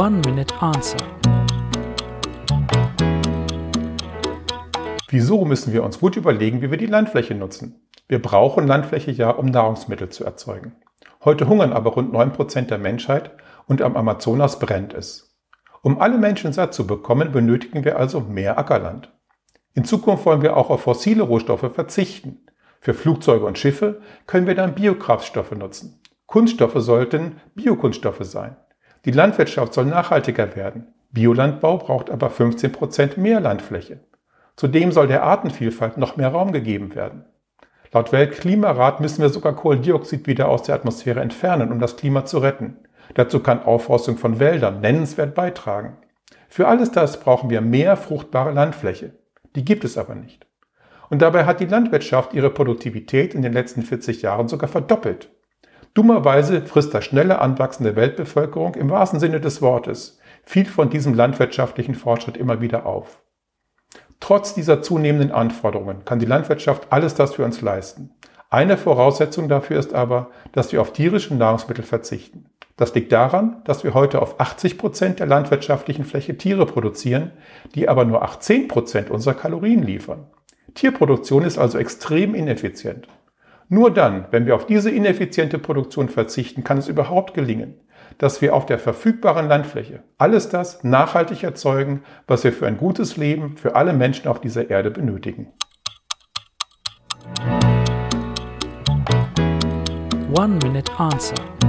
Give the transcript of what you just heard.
One Minute Answer. Wieso müssen wir uns gut überlegen, wie wir die Landfläche nutzen? Wir brauchen Landfläche ja, um Nahrungsmittel zu erzeugen. Heute hungern aber rund 9% der Menschheit und am Amazonas brennt es. Um alle Menschen satt zu bekommen, benötigen wir also mehr Ackerland. In Zukunft wollen wir auch auf fossile Rohstoffe verzichten. Für Flugzeuge und Schiffe können wir dann Biokraftstoffe nutzen. Kunststoffe sollten Biokunststoffe sein. Die Landwirtschaft soll nachhaltiger werden. Biolandbau braucht aber 15 Prozent mehr Landfläche. Zudem soll der Artenvielfalt noch mehr Raum gegeben werden. Laut Weltklimarat müssen wir sogar Kohlendioxid wieder aus der Atmosphäre entfernen, um das Klima zu retten. Dazu kann Aufforstung von Wäldern nennenswert beitragen. Für alles das brauchen wir mehr fruchtbare Landfläche. Die gibt es aber nicht. Und dabei hat die Landwirtschaft ihre Produktivität in den letzten 40 Jahren sogar verdoppelt. Dummerweise frisst das schnelle anwachsende Weltbevölkerung im wahrsten Sinne des Wortes viel von diesem landwirtschaftlichen Fortschritt immer wieder auf. Trotz dieser zunehmenden Anforderungen kann die Landwirtschaft alles das für uns leisten. Eine Voraussetzung dafür ist aber, dass wir auf tierische Nahrungsmittel verzichten. Das liegt daran, dass wir heute auf 80 Prozent der landwirtschaftlichen Fläche Tiere produzieren, die aber nur 18 Prozent unserer Kalorien liefern. Tierproduktion ist also extrem ineffizient. Nur dann, wenn wir auf diese ineffiziente Produktion verzichten, kann es überhaupt gelingen, dass wir auf der verfügbaren Landfläche alles das nachhaltig erzeugen, was wir für ein gutes Leben für alle Menschen auf dieser Erde benötigen. One Minute Answer